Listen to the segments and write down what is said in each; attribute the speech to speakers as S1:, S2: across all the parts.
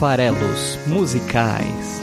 S1: Farelos Musicais.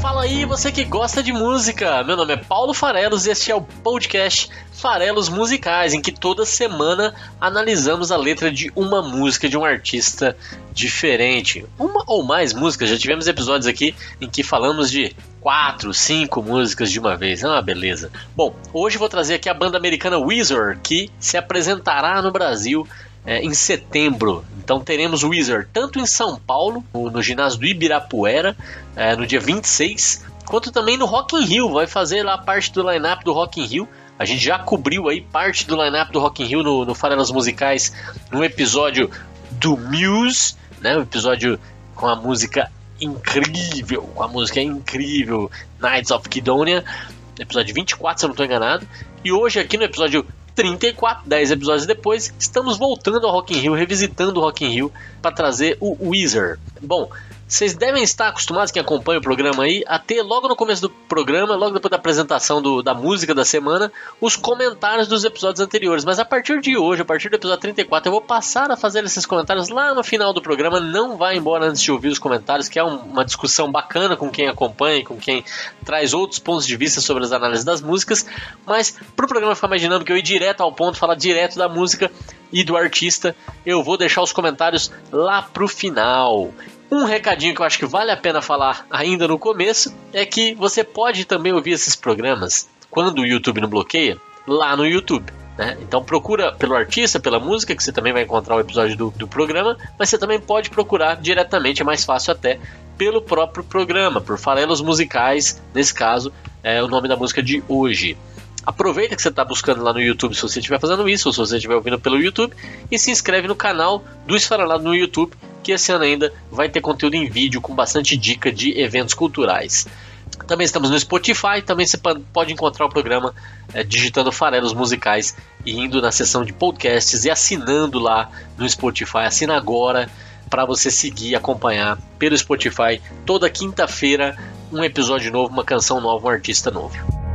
S2: Fala aí, você que gosta de música. Meu nome é Paulo Farelos e este é o podcast Farelos Musicais, em que toda semana analisamos a letra de uma música de um artista diferente. Uma ou mais músicas, já tivemos episódios aqui em que falamos de quatro, cinco músicas de uma vez. É uma beleza. Bom, hoje vou trazer aqui a banda americana Weezer, que se apresentará no Brasil é, em setembro. Então teremos o Wizard tanto em São Paulo, no, no ginásio do Ibirapuera, é, no dia 26, quanto também no Rock in Rio. Vai fazer lá parte do line-up do Rock in Rio. A gente já cobriu aí parte do line-up do Rock in Rio no, no Farelas Musicais, no episódio do Muse, né? Um episódio com a música incrível, a música é incrível, Nights of Kidonia, episódio 24, se eu não estou enganado. E hoje aqui no episódio 34, 10 episódios depois, estamos voltando ao Rock in Rio, revisitando o Rock in Rio para trazer o Weezer. Bom, vocês devem estar acostumados, quem acompanha o programa aí, a ter logo no começo do programa, logo depois da apresentação do, da música da semana, os comentários dos episódios anteriores. Mas a partir de hoje, a partir do episódio 34, eu vou passar a fazer esses comentários lá no final do programa. Não vá embora antes de ouvir os comentários, que é um, uma discussão bacana com quem acompanha, com quem traz outros pontos de vista sobre as análises das músicas. Mas para o programa ficar mais dinâmico, eu ir direto ao ponto, falar direto da música e do artista, eu vou deixar os comentários lá pro final. Um recadinho que eu acho que vale a pena falar ainda no começo é que você pode também ouvir esses programas quando o YouTube não bloqueia, lá no YouTube. Né? Então procura pelo artista, pela música, que você também vai encontrar o episódio do, do programa, mas você também pode procurar diretamente, é mais fácil até, pelo próprio programa, por farelos musicais, nesse caso, é o nome da música de hoje. Aproveita que você está buscando lá no YouTube se você estiver fazendo isso, ou se você estiver ouvindo pelo YouTube, e se inscreve no canal do Esfarelado no YouTube, que esse ano ainda vai ter conteúdo em vídeo com bastante dica de eventos culturais. Também estamos no Spotify, também você pode encontrar o programa é, digitando farelos musicais e indo na seção de podcasts e assinando lá no Spotify. Assina agora para você seguir e acompanhar pelo Spotify toda quinta-feira um episódio novo, uma canção nova, um artista novo.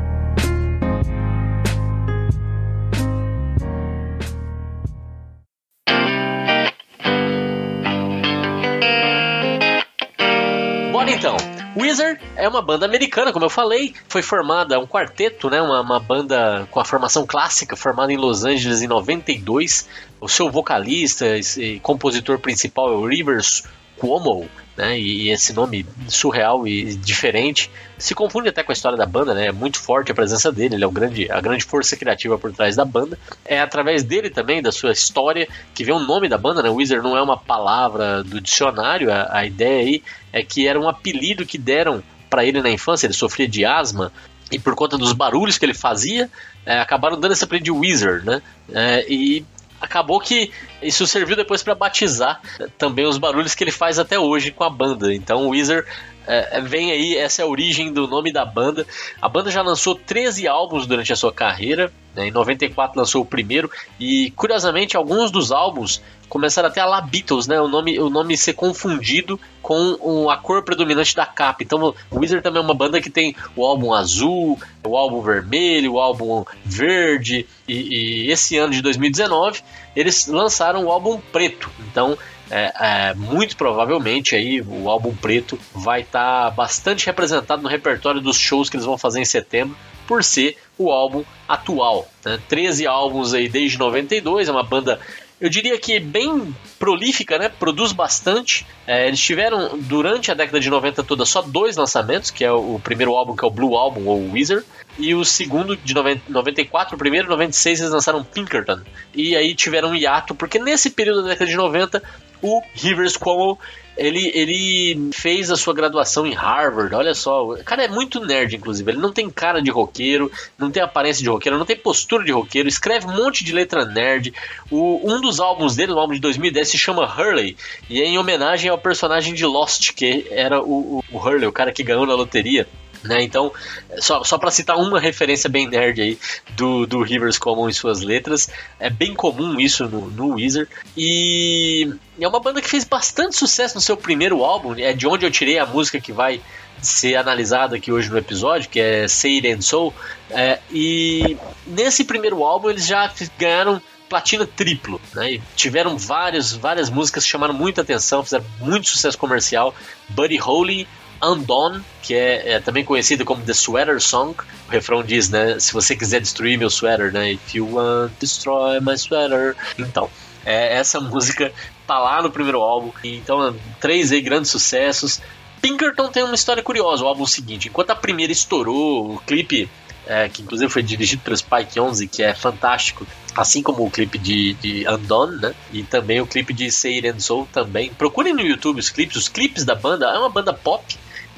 S2: Wizard é uma banda americana, como eu falei, foi formada, um quarteto, né, uma, uma, banda com a formação clássica, formada em Los Angeles em 92. O seu vocalista e compositor principal é o Rivers Cuomo, né, e esse nome surreal e diferente se confunde até com a história da banda, né? É muito forte a presença dele, ele é o grande, a grande força criativa por trás da banda. É através dele também, da sua história, que vem o nome da banda, né? Wizard não é uma palavra do dicionário, a, a ideia aí é que era um apelido que deram para ele na infância, ele sofria de asma, e por conta dos barulhos que ele fazia, é, acabaram dando esse apelido de Wizard, né? É, e acabou que isso serviu depois para batizar também os barulhos que ele faz até hoje com a banda. Então o Weezer é, é, vem aí, essa é a origem do nome da banda. A banda já lançou 13 álbuns durante a sua carreira. Né? Em 94 lançou o primeiro. E curiosamente, alguns dos álbuns começaram até a lá Beatles, né? O nome, o nome ser confundido com a cor predominante da capa. Então, o Wizard também é uma banda que tem o álbum azul, o álbum vermelho, o álbum verde. E, e esse ano de 2019 eles lançaram o álbum preto. Então, é, é, muito provavelmente aí o álbum preto vai estar tá bastante representado no repertório dos shows que eles vão fazer em setembro, por ser o álbum atual. Né? 13 álbuns aí desde 92, é uma banda eu diria que bem prolífica, né? Produz bastante. É, eles tiveram, durante a década de 90 toda, só dois lançamentos, que é o, primeiro álbum, que é o Blue Album, ou Wizard, e o segundo de 90, 94, o primeiro, 96, eles lançaram Pinkerton. E aí tiveram um hiato, porque nesse período da década de 90, o Rivers Cuomo ele, ele fez a sua graduação em Harvard, olha só. O cara é muito nerd, inclusive. Ele não tem cara de roqueiro, não tem aparência de roqueiro, não tem postura de roqueiro, escreve um monte de letra nerd. O, um dos álbuns dele, o álbum de 2010, se chama Hurley, e é em homenagem ao personagem de Lost, que era o, o, o Hurley, o cara que ganhou na loteria. Né? Então, só, só para citar uma referência bem nerd aí do, do Rivers Common em suas letras, é bem comum isso no, no Weezer. E é uma banda que fez bastante sucesso no seu primeiro álbum, é de onde eu tirei a música que vai ser analisada aqui hoje no episódio, que é Say It and Soul. É, e nesse primeiro álbum eles já ganharam platina triplo, né? E tiveram várias, várias músicas que chamaram muita atenção, fizeram muito sucesso comercial. Buddy Holly, Undone, que é, é, também conhecido como The Sweater Song. O refrão diz, né? Se você quiser destruir meu sweater, né? If you want destroy my sweater. Então, é, essa música tá lá no primeiro álbum. Então, três aí grandes sucessos. Pinkerton tem uma história curiosa, o álbum seguinte. Enquanto a primeira estourou, o clipe, é, que inclusive foi dirigido pelo Spike 11, que é fantástico, assim como o clipe de, de Undone, né? E também o clipe de Say It and Soul também. Procurem no YouTube os clipes, os clipes da banda, é uma banda pop,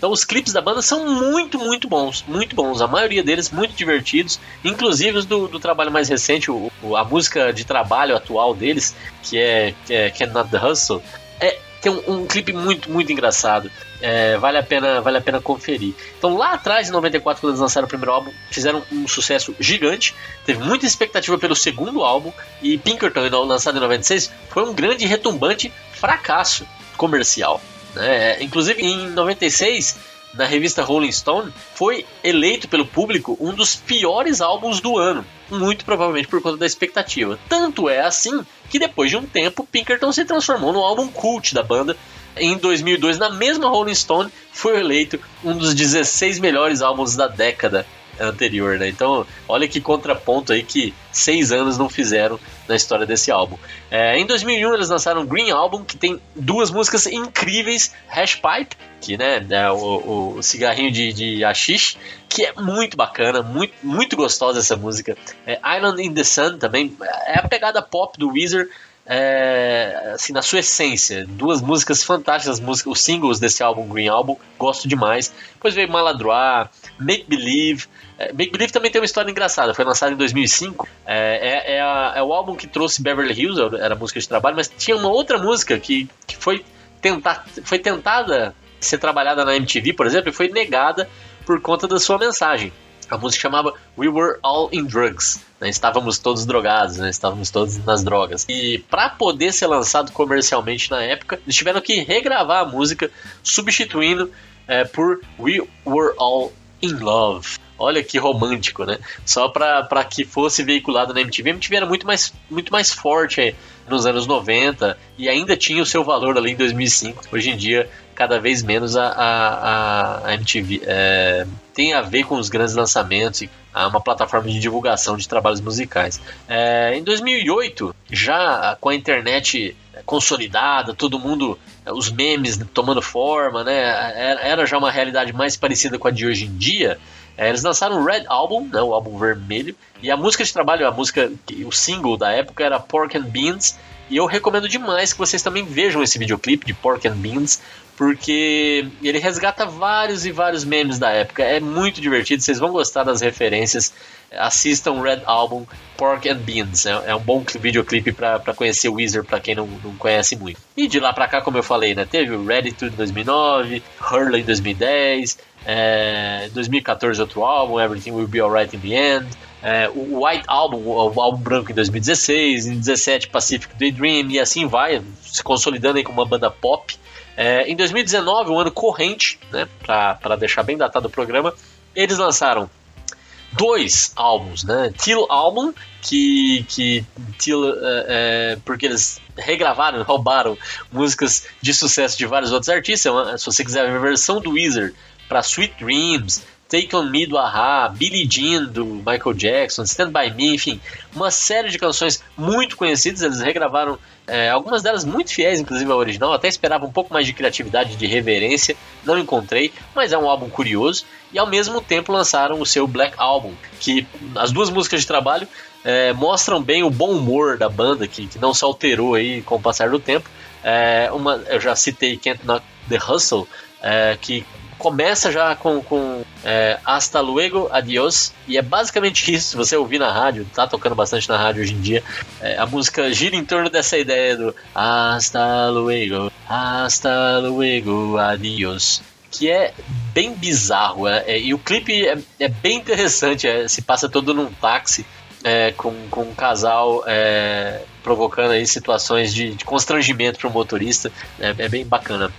S2: então os clipes da banda são muito, muito bons, muito bons. A maioria deles muito divertidos, inclusive os do, do trabalho mais recente, o, a música de trabalho atual deles, que é, que é the Hustle, é, tem um, um clipe muito, muito engraçado. É, vale, a pena, vale a pena conferir. Então lá atrás, em 94, quando eles lançaram o primeiro álbum, fizeram um sucesso gigante. Teve muita expectativa pelo segundo álbum. E Pinkerton, lançado em 96, foi um grande retumbante fracasso comercial. Né? Inclusive, em 96, na revista Rolling Stone, foi eleito pelo público um dos piores álbuns do ano, muito provavelmente por conta da expectativa. Tanto é assim que depois de um tempo, Pinkerton se transformou no álbum cult da banda. Em 2002, na mesma Rolling Stone, foi eleito um dos 16 melhores álbuns da década anterior, né? Então, olha que contraponto aí que seis anos não fizeram na história desse álbum. É, em 2001 eles lançaram Green Album, que tem duas músicas incríveis, Hash Pipe, que né, é o, o cigarrinho de, de que é muito bacana, muito, muito gostosa essa música. É, Island in the Sun também, é a pegada pop do Weezer, é, assim, na sua essência. Duas músicas fantásticas, músicas, os singles desse álbum, Green Album, gosto demais. Depois veio Maladroit, Make Believe. É, Make Believe também tem uma história engraçada, foi lançado em 2005. É, é, é, a, é o álbum que trouxe Beverly Hills, era música de trabalho, mas tinha uma outra música que, que foi, tentar, foi tentada ser trabalhada na MTV, por exemplo, e foi negada por conta da sua mensagem. A música chamava We Were All in Drugs. Né? Estávamos todos drogados, né? estávamos todos nas drogas. E para poder ser lançado comercialmente na época, eles tiveram que regravar a música, substituindo é, por We Were All in Love. Olha que romântico, né? Só para que fosse veiculado na MTV. A MTV era muito mais, muito mais forte aí, nos anos 90 e ainda tinha o seu valor ali em 2005. Hoje em dia, cada vez menos a, a, a MTV é, tem a ver com os grandes lançamentos e uma plataforma de divulgação de trabalhos musicais. É, em 2008, já com a internet consolidada, todo mundo, os memes tomando forma, né? Era já uma realidade mais parecida com a de hoje em dia. É, eles lançaram o Red Album, né, o álbum vermelho, e a música de trabalho, a música, o single da época era Pork and Beans, e eu recomendo demais que vocês também vejam esse videoclipe de Pork and Beans, porque ele resgata vários e vários memes da época. É muito divertido, vocês vão gostar das referências. Assistam Red Album Pork and Beans. É, é um bom videoclipe para conhecer o Weezer, para quem não, não conhece muito. E de lá para cá, como eu falei, né, teve o Ready to em 2009, Hurley em 2010, é, 2014 outro álbum, Everything Will Be Alright in the End. É, o White Album, o álbum branco em 2016, em 2017 Pacific Daydream e assim vai, se consolidando aí como uma banda pop. É, em 2019, um ano corrente, né, para deixar bem datado o programa, eles lançaram dois álbuns, né? Till Album, que, que Till, é, é, porque eles regravaram, roubaram músicas de sucesso de vários outros artistas. É se você quiser a versão do Wizard para Sweet Dreams, Take On Me do Ahá, Billie Jean do Michael Jackson, Stand By Me, enfim, uma série de canções muito conhecidas. Eles regravaram é, algumas delas muito fiéis, inclusive ao original. Até esperava um pouco mais de criatividade, de reverência, não encontrei, mas é um álbum curioso. E ao mesmo tempo lançaram o seu Black Album, que as duas músicas de trabalho é, mostram bem o bom humor da banda, que, que não se alterou aí com o passar do tempo. É, uma, eu já citei Can't Knock the Hustle, é, que começa já com, com é, Hasta luego, adiós, e é basicamente isso. Se você ouvir na rádio, tá tocando bastante na rádio hoje em dia, é, a música gira em torno dessa ideia do Hasta luego, hasta luego, adiós. Que é bem bizarro, é, é, e o clipe é, é bem interessante. É, se passa todo num táxi com, com um casal provocando aí situações de, de constrangimento para o motorista. É, bem bacana.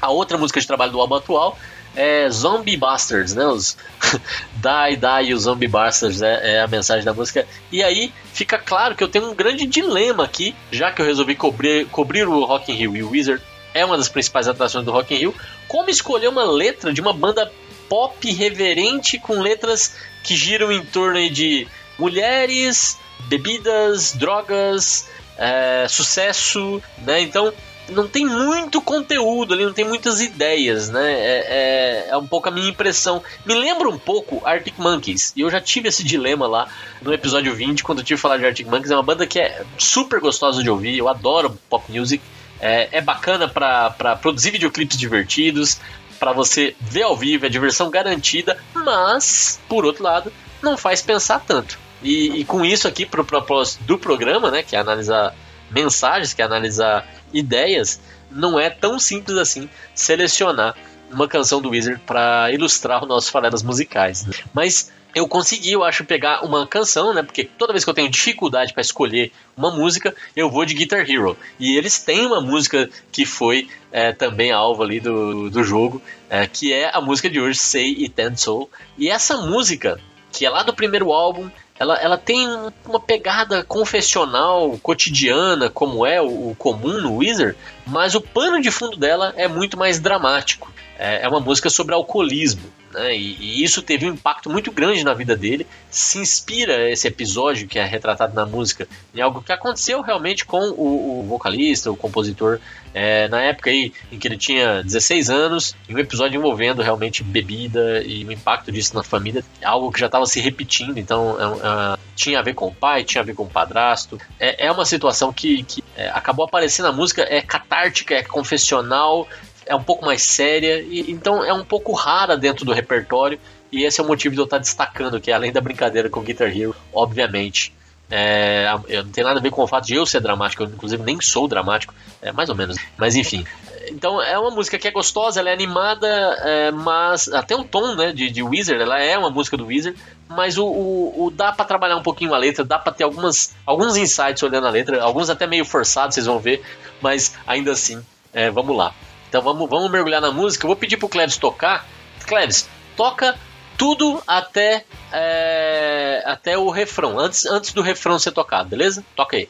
S2: A outra música de trabalho do álbum atual é Zombie Bastards, né? Os Die, Die, os Zombie Bastards é, é, a mensagem da música. E aí fica claro que eu tenho um grande dilema aqui, já que eu resolvi cobrir, cobrir o Rock in Rio e o Wizard é uma das principais atrações do Rock in Rio, como escolher uma letra de uma banda pop reverente com letras que giram em torno de mulheres, bebidas, drogas, é, sucesso, né? Então não tem muito conteúdo ali, não tem muitas ideias, né? É, é, é, um pouco a minha impressão. Me lembra um pouco Arctic Monkeys, e eu já tive esse dilema lá no episódio 20, quando eu tive que falar de Arctic Monkeys. É uma banda que é super gostosa de ouvir, eu adoro pop music. É, é bacana para produzir videoclipes divertidos, para você ver ao vivo, é diversão garantida, mas, por outro lado, não faz pensar tanto. E, e com isso aqui, para o propósito do programa, né, que é analisar mensagens, que é analisar ideias, não é tão simples assim selecionar uma canção do Wizard para ilustrar os nossos falelas musicais. Né? Mas eu consegui, eu acho, pegar uma canção, né? Porque toda vez que eu tenho dificuldade para escolher uma música, eu vou de Guitar Hero. E eles têm uma música que foi é, também alvo ali do, do jogo, é, que é a música de hoje, Say It and Soul. E essa música, que é lá do primeiro álbum, ela, ela tem uma pegada confessional, cotidiana, como é o, o comum no Wizard, mas o pano de fundo dela é muito mais dramático. É, é uma música sobre alcoolismo. Né? E, e, isso teve um impacto muito grande na vida dele. Se inspira esse episódio que é retratado na música em algo que aconteceu realmente com o, o vocalista, o compositor, é, na época aí em que ele tinha 16 anos, em um episódio envolvendo realmente bebida e o impacto disso na família, algo que já estava se repetindo. Então é, é, tinha a ver com o pai, tinha a ver com o padrasto. É, é uma situação que, que é, acabou aparecendo na música, é catártica, é confessional, é um pouco mais séria, e então é um pouco rara dentro do repertório, e esse é o motivo de eu estar destacando, que além da brincadeira com Guitar Hero, obviamente, é, não tem nada a ver com o fato de eu ser dramático, eu inclusive nem sou dramático, é, mais ou menos, mas enfim. Então é uma música que é gostosa, ela é animada, é, mas até um tom né, de, de Wizard, ela é uma música do Wizard, mas o, o, o dá para trabalhar um pouquinho a letra, dá para ter algumas, alguns insights olhando a letra, alguns até meio forçados, vocês vão ver, mas ainda assim, é, vamos lá. Então vamos, vamos mergulhar na música. Eu vou pedir pro Cleves tocar. Cleves, toca tudo até, é, até o refrão, antes, antes do refrão ser tocado, beleza? Toca aí.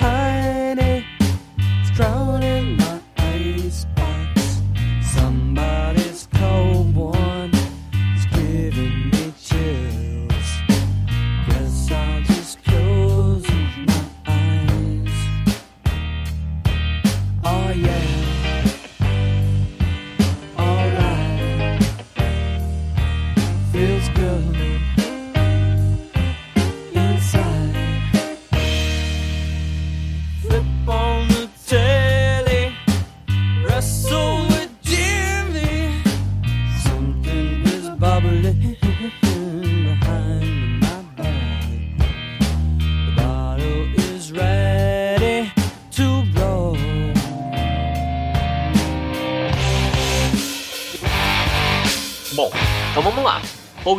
S2: Oh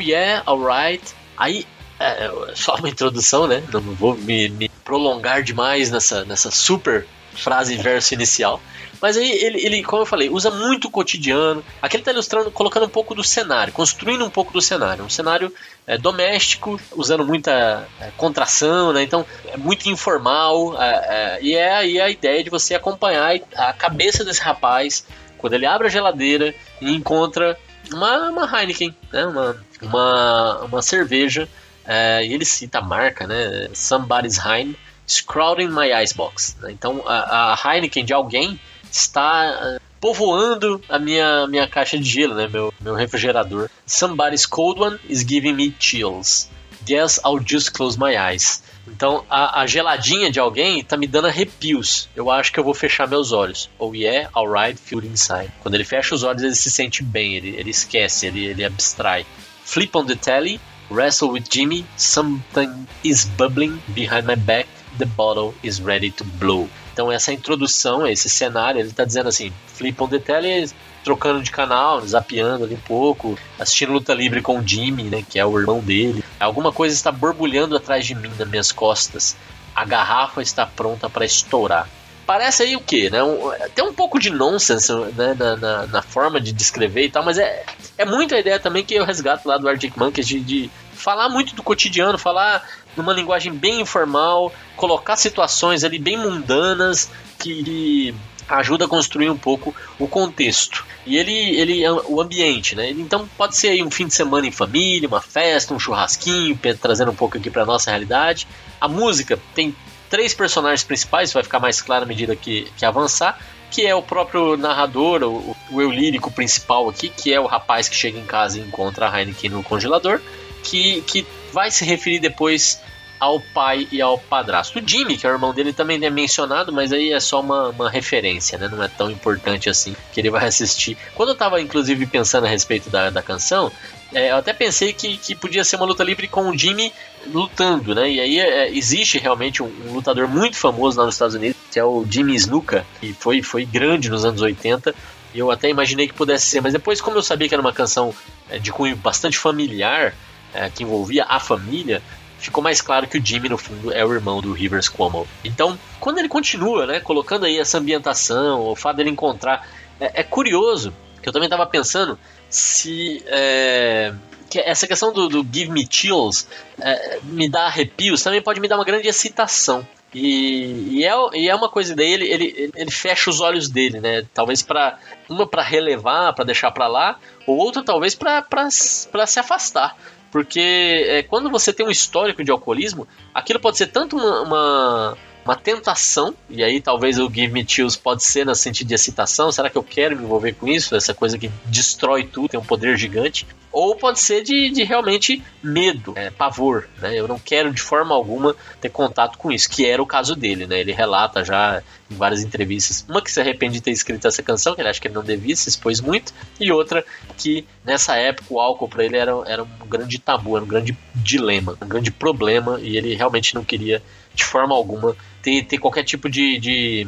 S2: yeah, alright. Aí, é, só uma introdução, né? Não vou me, me, prolongar demais nessa, nessa super frase verso inicial. Mas aí ele, ele, como eu falei, usa muito o cotidiano. Aqui ele está ilustrando, colocando um pouco do cenário, construindo um pouco do cenário. Um cenário é, doméstico, usando muita é, contração, né? Então é muito informal. É, é e é aí a ideia de você acompanhar a cabeça desse rapaz quando ele abre a geladeira e encontra uma, uma Heineken, né? Uma, uma, uma cerveja. É, ele cita a marca, né? Somebody's Heine, Scrowding My Icebox. Né? Então a, a, Heineken de alguém está uh, povoando a minha, minha caixa de gelo, né? Meu, meu refrigerador. Somebody's cold one is giving me chills. Guess I'll just close my eyes. Então a, a, geladinha de alguém tá me dando arrepios. Eu acho que eu vou fechar meus olhos. Oh yeah, alright, feel inside. Quando ele fecha os olhos, ele se sente bem, ele, ele esquece, ele, ele abstrai. Flip on the telly, Wrestle with Jimmy, something is bubbling behind my back, the bottle is ready to blow. Então essa introdução, esse cenário, ele está dizendo assim, flip on the telly, trocando de canal, zapeando ali um pouco, assistindo luta livre com o Jimmy, né, que é o irmão dele. Alguma coisa está borbulhando atrás de mim, nas minhas costas. A garrafa está pronta para estourar. Parece aí o quê? Né? Um, tem um pouco de nonsense né, na, na, na, forma de descrever e tal, mas é, é muito a ideia também que eu resgato lá do Arctic Monkeys de, de falar muito do cotidiano, falar numa linguagem bem informal, colocar situações ali bem mundanas que ajuda a construir um pouco o contexto. E ele, ele o ambiente, né? Então pode ser um fim de semana em família, uma festa, um churrasquinho, trazendo um pouco aqui para nossa realidade. A música tem três personagens principais, vai ficar mais claro à medida que, que avançar, que é o próprio narrador, o, o eu lírico principal aqui, que é o rapaz que chega em casa e encontra a Heineken no congelador, que, que vai se referir depois ao pai e ao padrasto. O Jimmy, que é o irmão dele, também é mencionado, mas aí é só uma, uma referência, né? Não é tão importante assim que ele vai assistir. Quando eu tava, inclusive, pensando a respeito da, da canção, é, eu até pensei que, que podia ser uma luta livre com o Jimmy lutando, né? E aí é, existe realmente um, um, lutador muito famoso lá nos Estados Unidos, que é o Jimmy Snuka, que foi, foi grande nos anos 80. E eu até imaginei que pudesse ser, mas depois, como eu sabia que era uma canção é, de cunho bastante familiar, é, que envolvia a família, ficou mais claro que o Jimmy, no fundo, é o irmão do Rivers Cuomo. Então, quando ele continua, né, colocando aí essa ambientação, o fato dele encontrar. É, é curioso, que eu também estava pensando se. É, que essa questão do, do Give Me Chills é, me dá arrepios, também pode me dar uma grande excitação. E, e, é, e é uma coisa dele, ele, ele, ele fecha os olhos dele, né? Talvez para uma para relevar, para deixar para lá, ou outra talvez para se afastar. Porque é, quando você tem um histórico de alcoolismo, aquilo pode ser tanto uma, uma uma tentação, e aí talvez o Give Me Chills pode ser no sentido de excitação, será que eu quero me envolver com isso? Essa coisa que destrói tudo, tem um poder gigante. Ou pode ser de, de realmente medo, é, pavor, né? Eu não quero de forma alguma ter contato com isso, que era o caso dele, né? Ele relata já em várias entrevistas, uma que se arrepende de ter escrito essa canção, que ele acha que ele não devia, se expôs muito, e outra que nessa época o álcool para ele era, era um grande tabu, era um grande dilema, um grande problema, e ele realmente não queria de forma alguma ter, ter qualquer tipo de, de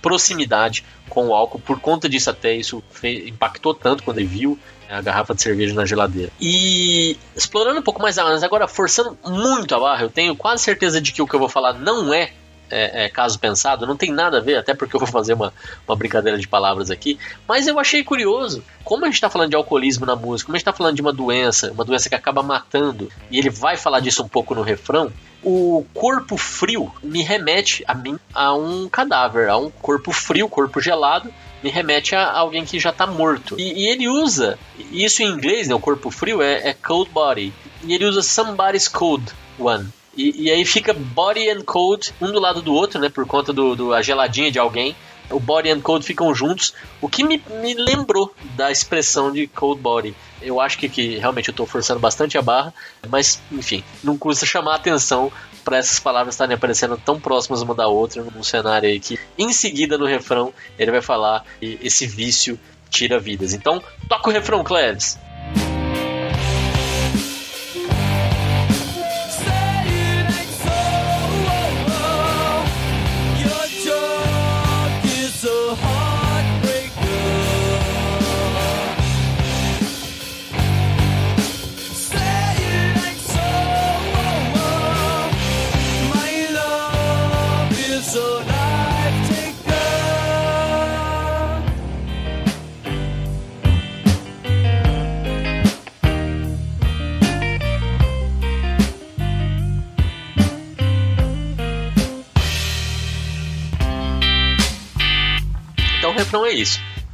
S2: proximidade com o álcool. Por conta disso, até isso fez, impactou tanto quando ele viu a garrafa de cerveja na geladeira. E explorando um pouco mais a mas agora forçando muito a barra, eu tenho quase certeza de que o que eu vou falar não é é, é, caso pensado, não tem nada a ver, até porque eu vou fazer uma, uma brincadeira de palavras aqui, mas eu achei curioso, como a gente está falando de alcoolismo na música, como a gente está falando de uma doença, uma doença que acaba matando, e ele vai falar disso um pouco no refrão, o corpo frio me remete a mim a um cadáver, a um corpo frio, corpo gelado, me remete a alguém que já está morto. E, e, ele usa, isso em inglês, né, o corpo frio é, é cold body, e ele usa somebody's cold one. E, e, aí fica body and cold um do lado do outro, né? Por conta do, do a geladinha de alguém. O body and cold ficam juntos, o que me, me lembrou da expressão de cold body. Eu acho que, que realmente eu estou forçando bastante a barra, mas enfim, não custa chamar a atenção para essas palavras estarem aparecendo tão próximas uma da outra num cenário aí que em seguida no refrão ele vai falar e esse vício tira vidas. Então, toca o refrão, Cleves.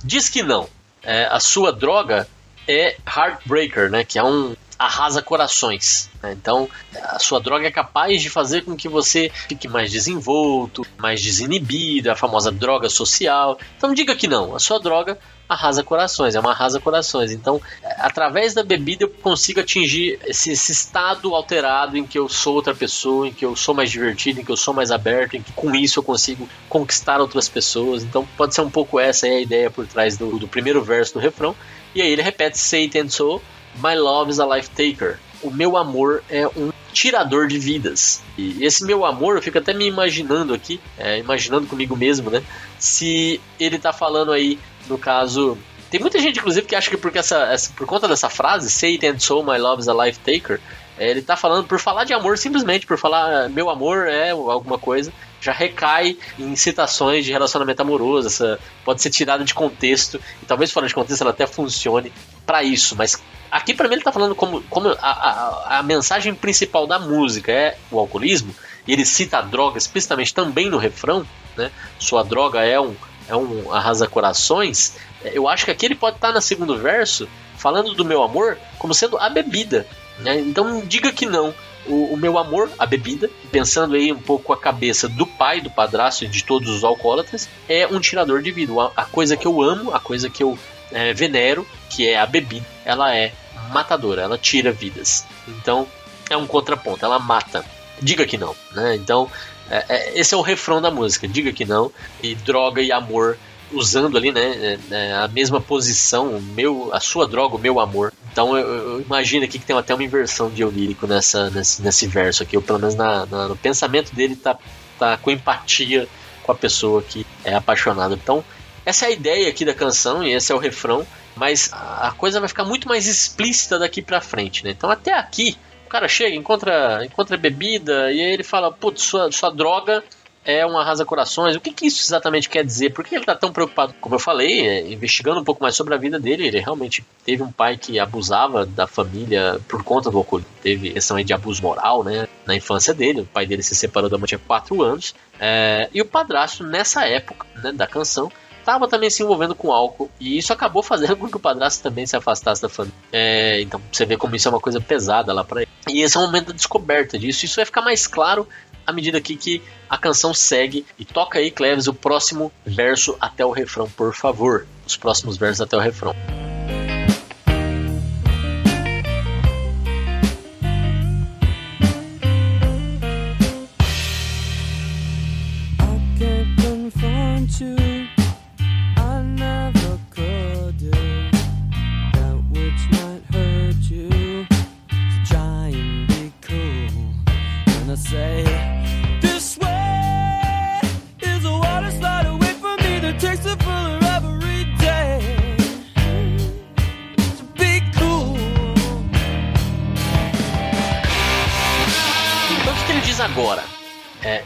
S2: Diz que não. É, a sua droga é Heartbreaker, né? Que é um arrasa corações. Né? Então, a sua droga é capaz de fazer com que você fique mais desenvolto, mais desinibido, a famosa droga social. Então, diga que não. A sua droga arrasa corações, é uma arrasa corações. Então, através da bebida eu consigo atingir esse, esse, estado alterado em que eu sou outra pessoa, em que eu sou mais divertido, em que eu sou mais aberto, em que com isso eu consigo conquistar outras pessoas. Então, pode ser um pouco essa a ideia por trás do, do primeiro verso do refrão. E aí ele repete and so, My love is a life taker. o meu amor é um tirador de vidas. E esse meu amor, eu fico até me imaginando aqui, é, imaginando comigo mesmo, né? Se ele tá falando aí, no caso. Tem muita gente, inclusive, que acha que porque essa, essa por conta dessa frase, it and so, my love is a life taker, é, ele tá falando por falar de amor, simplesmente por falar meu amor é alguma coisa, já recai em citações de relacionamento amoroso, essa pode ser tirada de contexto, e talvez fora de contexto ela até funcione para isso, mas aqui para mim ele tá falando como, como a, a, a, mensagem principal da música é o alcoolismo, e ele cita a droga explicitamente também no refrão, né? Sua droga é um, é um arrasa-corações. Eu acho que aqui ele pode estar tá no segundo verso falando do meu amor como sendo a bebida. Né? Então diga que não. O, o, meu amor, a bebida, pensando aí um pouco a cabeça do pai, do padrasto e de todos os alcoólatras, é um tirador de vida. A, a coisa que eu amo, a coisa que eu é, venero, que é a bebida, ela é matadora, ela tira vidas. Então é um contraponto, ela mata. Diga que não, né? Então é, é, esse é o refrão da música. Diga que não e droga e amor usando ali, né, é, é, a mesma posição, meu, a sua droga, o meu amor. Então eu, eu imagino aqui que tem até uma inversão de eu lírico nessa, nesse, nesse verso aqui, ou pelo menos na, na, no pensamento dele tá, tá com empatia com a pessoa que é apaixonada. Então, essa é a ideia aqui da canção e esse é o refrão, mas a coisa vai ficar muito mais explícita daqui pra frente, né? Então até aqui, o cara chega, encontra, encontra bebida e aí ele fala, putz, sua, sua droga é um arrasa-corações. O que, que, isso exatamente quer dizer? Por que ele está tão preocupado? Como eu falei, é, investigando um pouco mais sobre a vida dele, ele realmente teve um pai que abusava da família por conta do alcoolismo. Teve questão de abuso moral, né? Na infância dele, o pai dele se separou da mãe tinha 4 anos. É, e o padrasto, nessa época né, da canção, estava também se envolvendo com álcool e isso acabou fazendo com que o padrasto também se afastasse da família. É, então você vê como isso é uma coisa pesada lá para ele. E esse é o momento da descoberta disso. Isso vai ficar mais claro à medida aqui que a canção segue. E toca aí, Cleves, o próximo verso até o refrão, por favor. Os próximos versos até o refrão.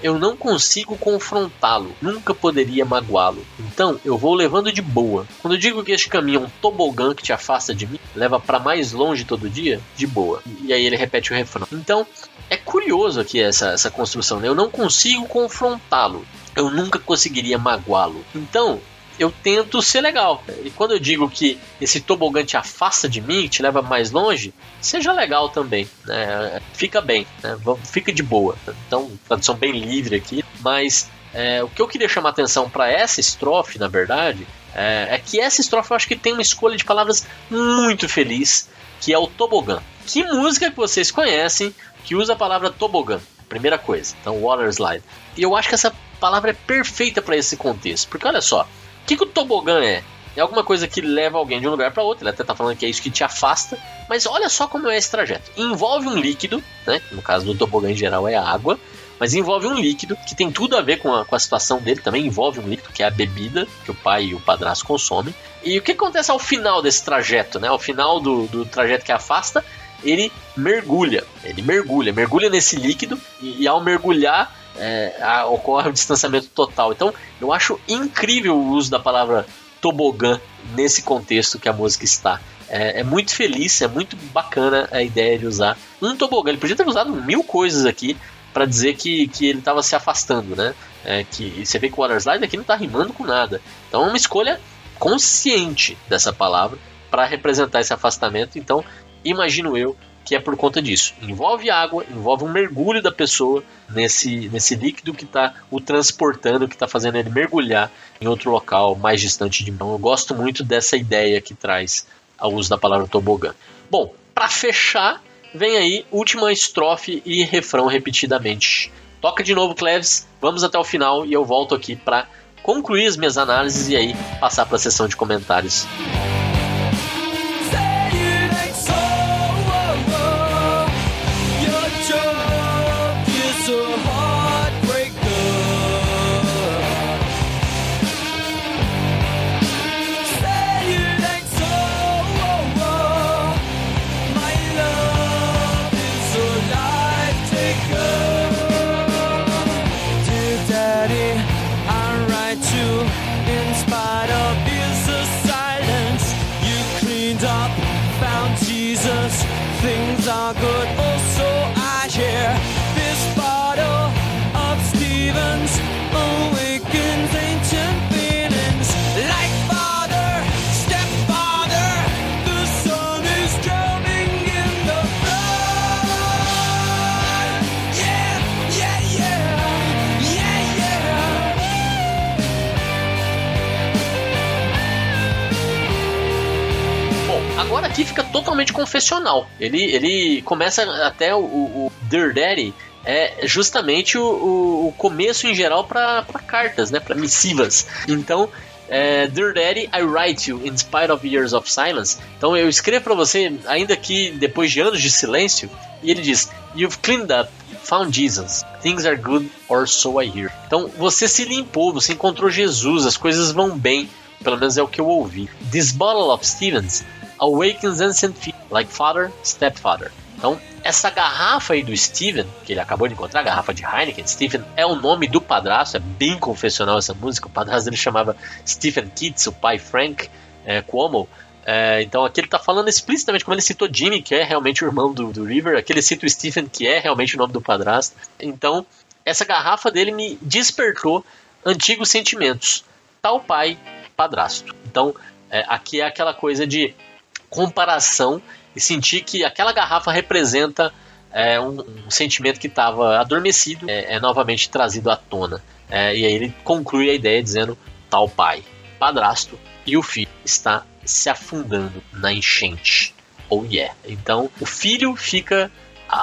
S2: Eu não consigo confrontá-lo, nunca poderia magoá-lo. Então eu vou levando de boa. Quando eu digo que este caminho é um tobogã que te afasta de mim, leva para mais longe todo dia, de boa. E aí ele repete o refrão. Então é curioso aqui essa, essa construção, né? Eu não consigo confrontá-lo. Eu nunca conseguiria magoá-lo. Então, eu tento ser legal. E quando eu digo que esse tobogã te afasta de mim, te leva mais longe, seja legal também. Né? Fica bem, né? fica de boa. Então, tradução bem livre aqui. Mas é, o que eu queria chamar atenção para essa estrofe, na verdade, é, é, que essa estrofe eu acho que tem uma escolha de palavras muito feliz, que é o tobogã. Que música que vocês conhecem que usa a palavra tobogã? Primeira coisa. Então, water slide. E eu acho que essa palavra é perfeita para esse contexto. Porque olha só, o que, que o tobogã é? É alguma coisa que leva alguém de um lugar para outro. Ele até tá falando que é isso que te afasta. Mas olha só como é esse trajeto. Envolve um líquido, né? No caso do tobogã em geral é água. Mas envolve um líquido que tem tudo a ver com a, com a situação dele. Também envolve um líquido que é a bebida que o pai e o padrasto consomem. E o que acontece ao final desse trajeto, né? Ao final do, do trajeto que afasta, ele mergulha. Ele mergulha, mergulha nesse líquido e, e ao mergulhar é, a, ocorre o distanciamento total. Então, eu acho incrível o uso da palavra tobogã nesse contexto que a música está. É, é, muito feliz, é muito bacana a ideia de usar um tobogã. Ele podia ter usado mil coisas aqui para dizer que, que ele estava se afastando, né? É, que você vê que o Waterslide aqui não está rimando com nada. Então é uma escolha consciente dessa palavra para representar esse afastamento. Então, imagino eu que é por conta disso. Envolve água, envolve um mergulho da pessoa nesse, nesse líquido que está o transportando, que está fazendo ele mergulhar em outro local mais distante de mim. Então, eu gosto muito dessa ideia que traz ao uso da palavra tobogã. Bom, para fechar, vem aí última estrofe e refrão repetidamente. Toca de novo, Cleves. Vamos até o final e eu volto aqui para concluir as minhas análises e aí passar para a sessão de comentários. Totalmente confessional. Ele, ele começa até o, o Dear Daddy é justamente o, o, o começo em geral para cartas, né, para missivas. Então, é, Dear Daddy, I write you in spite of years of silence. Então eu escrevo para você, ainda que depois de anos de silêncio, e ele diz: You've cleaned up, found Jesus. Things are good, or so I hear. Então você se limpou, você encontrou Jesus, as coisas vão bem. Pelo menos é o que eu ouvi. This bottle of Stevens awakens ancient feet like father, stepfather. Então, essa garrafa aí do Steven, que ele acabou de encontrar, a garrafa de Heineken, Steven é o nome do padrasto, é bem confessional essa música. O padrasto dele chamava Stephen Kitts, o pai Frank é, Cuomo. É, então aqui ele está falando explicitamente, como ele citou Jimmy, que é realmente o irmão do, do River, aqui ele cita o Stephen, que é realmente o nome do padrasto. Então, essa garrafa dele me despertou antigos sentimentos, tal pai, padrasto. Então, é, aqui é aquela coisa de comparação e sentir que aquela garrafa representa é, um, um, sentimento que estava adormecido, é, é, novamente trazido à tona. É, e aí ele conclui a ideia dizendo: tal pai, padrasto e o filho está se afundando na enchente. Oh yeah. Então o filho fica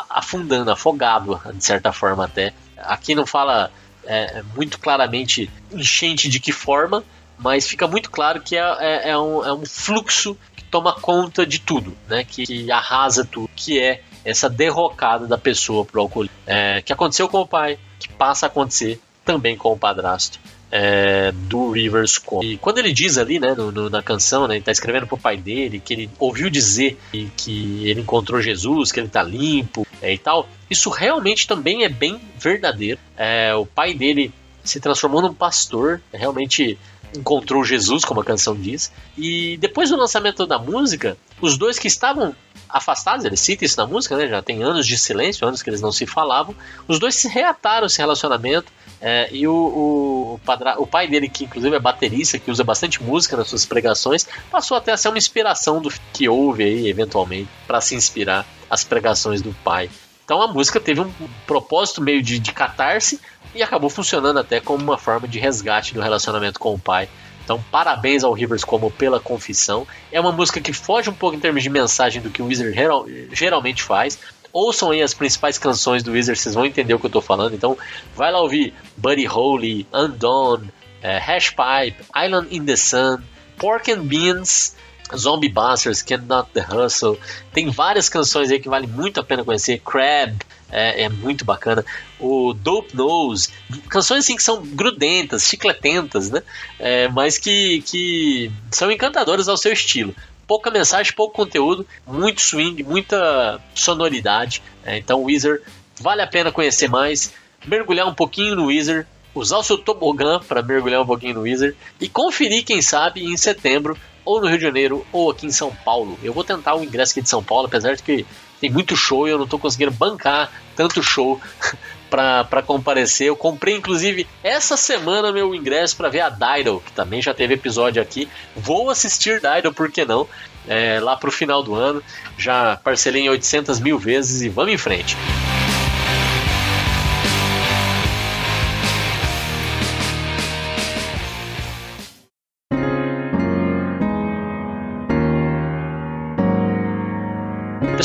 S2: afundando, afogado, de certa forma até. Aqui não fala é, muito claramente enchente de que forma, mas fica muito claro que é, é, é um, é um fluxo toma conta de tudo, né? Que, que arrasa tudo, que é essa derrocada da pessoa pro alcoolismo. É, que aconteceu com o pai, que passa a acontecer também com o padrasto. É, do Rivers Cuomo. E quando ele diz ali, né, no, no, na canção, né, ele tá escrevendo pro pai dele, que ele ouviu dizer que, que ele encontrou Jesus, que ele tá limpo é, e tal, isso realmente também é bem verdadeiro. É, o pai dele se transformou num pastor, realmente encontrou Jesus, como a canção diz. E depois do lançamento da música, os dois que estavam afastados, ele cita isso na música, né? Já tem anos de silêncio, anos que eles não se falavam. Os dois se reataram esse relacionamento. É, e o, o, padra, o, pai dele, que inclusive é baterista, que usa bastante música nas suas pregações, passou até a ser uma inspiração do que houve aí, eventualmente, para se inspirar as pregações do pai. Então a música teve um propósito meio de, de catarse, e acabou funcionando até como uma forma de resgate do relacionamento com o pai. Então, parabéns ao Rivers como pela confissão. É uma música que foge um pouco em termos de mensagem do que o Wizard geral, geralmente faz. Ouçam aí as principais canções do Wizard, vocês vão entender o que eu estou falando. Então, vai lá ouvir Buddy Holly, Undone, é, Hash Pipe, Island in the Sun, Pork and Beans, Zombie Busters, Cannot the Hustle. Tem várias canções aí que vale muito a pena conhecer. Crab, é, é, muito bacana. O Dope Nose, canções assim que são grudentas, chicletentas, né? É, mas que, que são encantadoras ao seu estilo. Pouca mensagem, pouco conteúdo, muito swing, muita sonoridade. É, então, Weezer vale a pena conhecer mais, mergulhar um pouquinho no Weezer, usar o seu tobogã para mergulhar um pouquinho no Weezer e conferir, quem sabe, em setembro, ou no Rio de Janeiro, ou aqui em São Paulo. Eu vou tentar o ingresso aqui de São Paulo, apesar de que tem muito show e eu não estou conseguindo bancar tanto show para comparecer. Eu comprei inclusive essa semana meu ingresso para ver a Dido, que também já teve episódio aqui. Vou assistir Dido, por que não? É, lá pro final do ano. Já parcelei em 800 mil vezes e vamos em frente.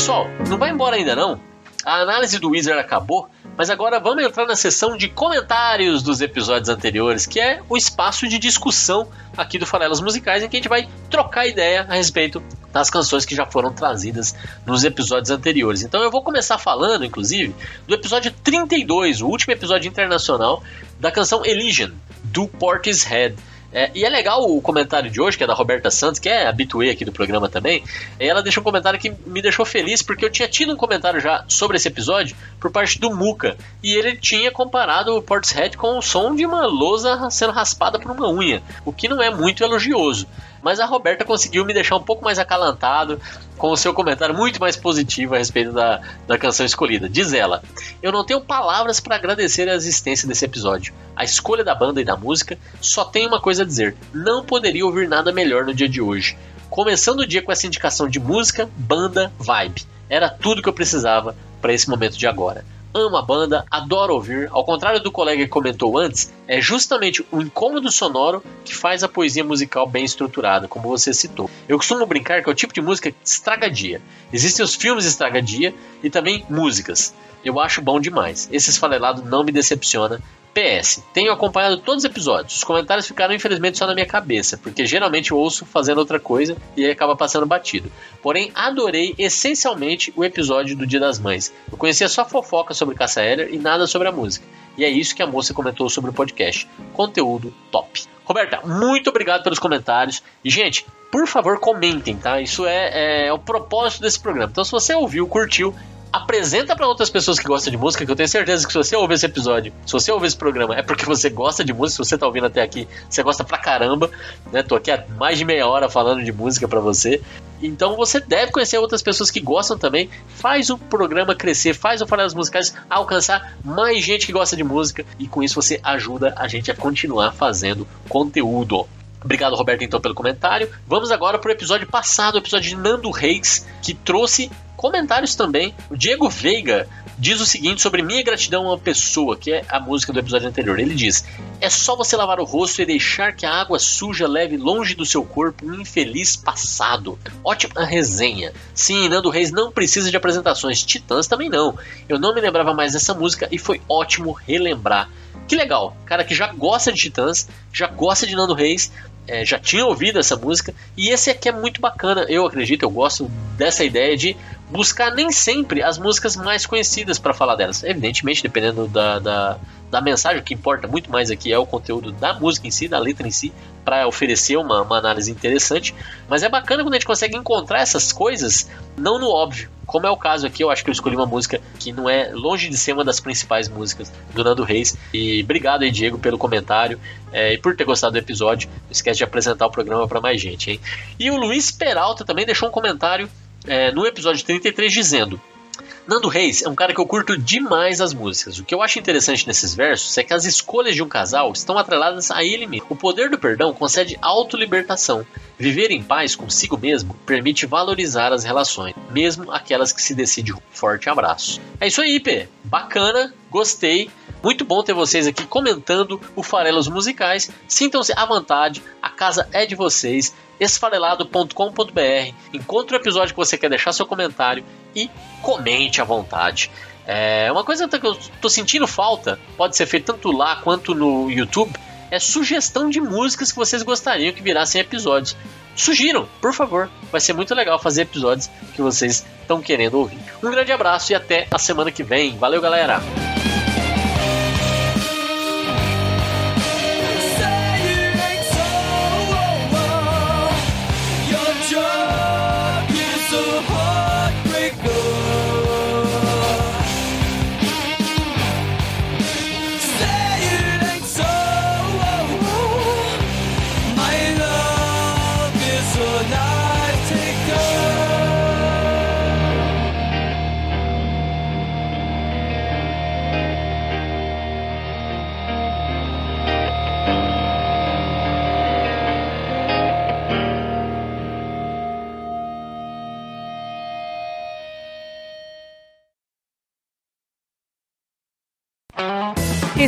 S2: Pessoal, não vai embora ainda não. A análise do Wizard acabou, mas agora vamos entrar na seção de comentários dos episódios anteriores, que é o espaço de discussão aqui do Farelas Musicais, em que a gente vai trocar ideia a respeito das canções que já foram trazidas nos episódios anteriores. Então eu vou começar falando, inclusive, do episódio 32, o último episódio internacional da canção Elysian, do Portishead. É, e é legal o comentário de hoje, que é da Roberta Santos, que é habituê aqui do programa também. Ela deixou um comentário que me deixou feliz, porque eu tinha tido um comentário já sobre esse episódio por parte do Muca. E ele tinha comparado o Portishead com o som de uma lousa sendo raspada por uma unha, o que não é muito elogioso mas a Roberta conseguiu me deixar um pouco mais acalantado com o seu comentário muito mais positivo a respeito da, da canção escolhida. Diz ela: Eu não tenho palavras para agradecer a existência desse episódio. A escolha da banda e da música só tem uma coisa a dizer: não poderia ouvir nada melhor no dia de hoje. Começando o dia com essa indicação de música, banda, vibe. Era tudo que eu precisava para esse momento de agora. Amo a banda, adoro ouvir. Ao contrário do colega que comentou antes, é justamente o incômodo sonoro que faz a poesia musical bem estruturada, como você citou. Eu costumo brincar que é o tipo de música que estraga dia. Existem os filmes estraga dia e também músicas. Eu acho bom demais. Esse esfarelado não me decepciona PS, tenho acompanhado todos os episódios. Os comentários ficaram infelizmente só na minha cabeça, porque geralmente eu ouço fazendo outra coisa e acaba passando batido. Porém, adorei essencialmente o episódio do Dia das Mães. Eu conhecia só fofoca sobre Caça Heller e nada sobre a música. E é isso que a moça comentou sobre o podcast. Conteúdo top. Roberta, muito obrigado pelos comentários. E, gente, por favor, comentem, tá? Isso é, é, é o propósito desse programa. Então, se você ouviu, curtiu, apresenta para outras pessoas que gostam de música, que eu tenho certeza que se você ouvir esse episódio, se você ouvir esse programa, é porque você gosta de música, se você tá ouvindo até aqui, você gosta pra caramba, né? Tô aqui há mais de meia hora falando de música para você. Então você deve conhecer outras pessoas que gostam também. Faz o programa crescer, faz o Farelas Musicais alcançar mais gente que gosta de música e com isso você ajuda a gente a continuar fazendo conteúdo. Obrigado, Roberto, então, pelo comentário. Vamos agora para o episódio passado, o episódio de Nando Reis, que trouxe comentários também. O Diego Veiga diz o seguinte sobre minha gratidão a uma pessoa, que é a música do episódio anterior. Ele diz: É só você lavar o rosto e deixar que a água suja leve longe do seu corpo um infeliz passado. Ótima resenha. Sim, Nando Reis não precisa de apresentações, Titãs também não. Eu não me lembrava mais dessa música e foi ótimo relembrar. Que legal, cara que já gosta de Titãs, já gosta de Nando Reis, é, já tinha ouvido essa música e esse aqui é muito bacana. Eu acredito, eu gosto dessa ideia de buscar nem sempre as músicas mais conhecidas para falar delas. Evidentemente, dependendo da, da, da, mensagem, o que importa muito mais aqui é o conteúdo da música em si, da letra em si, para oferecer uma, uma análise interessante. Mas é bacana quando a gente consegue encontrar essas coisas não no óbvio. Como é o caso aqui, eu acho que eu escolhi uma música que não é longe de ser uma das principais músicas do Nando Reis. E obrigado aí, Diego, pelo comentário é, e por ter gostado do episódio. Não esquece de apresentar o programa para mais gente, hein? E o Luiz Peralta também deixou um comentário é, no episódio 33 dizendo: Nando Reis é um cara que eu curto demais as músicas. O que eu acho interessante nesses versos é que as escolhas de um casal estão atreladas a ele mesmo. O poder do perdão concede autolibertação. Viver em paz consigo mesmo permite valorizar as relações, mesmo aquelas que se decidem. Forte abraço. É isso aí, P. Bacana, gostei. Muito bom ter vocês aqui comentando o Farelos Musicais. Sintam-se à vontade, a casa é de vocês esfarelado.com.br. Encontre o episódio que você quer deixar seu comentário e comente à vontade. É uma coisa que eu tô sentindo falta, pode ser feito tanto lá quanto no YouTube, é sugestão de músicas que vocês gostariam que virassem episódios. Sugiram, por favor. Vai ser muito legal fazer episódios que vocês estão querendo ouvir. Um grande abraço e até a semana que vem. Valeu, galera!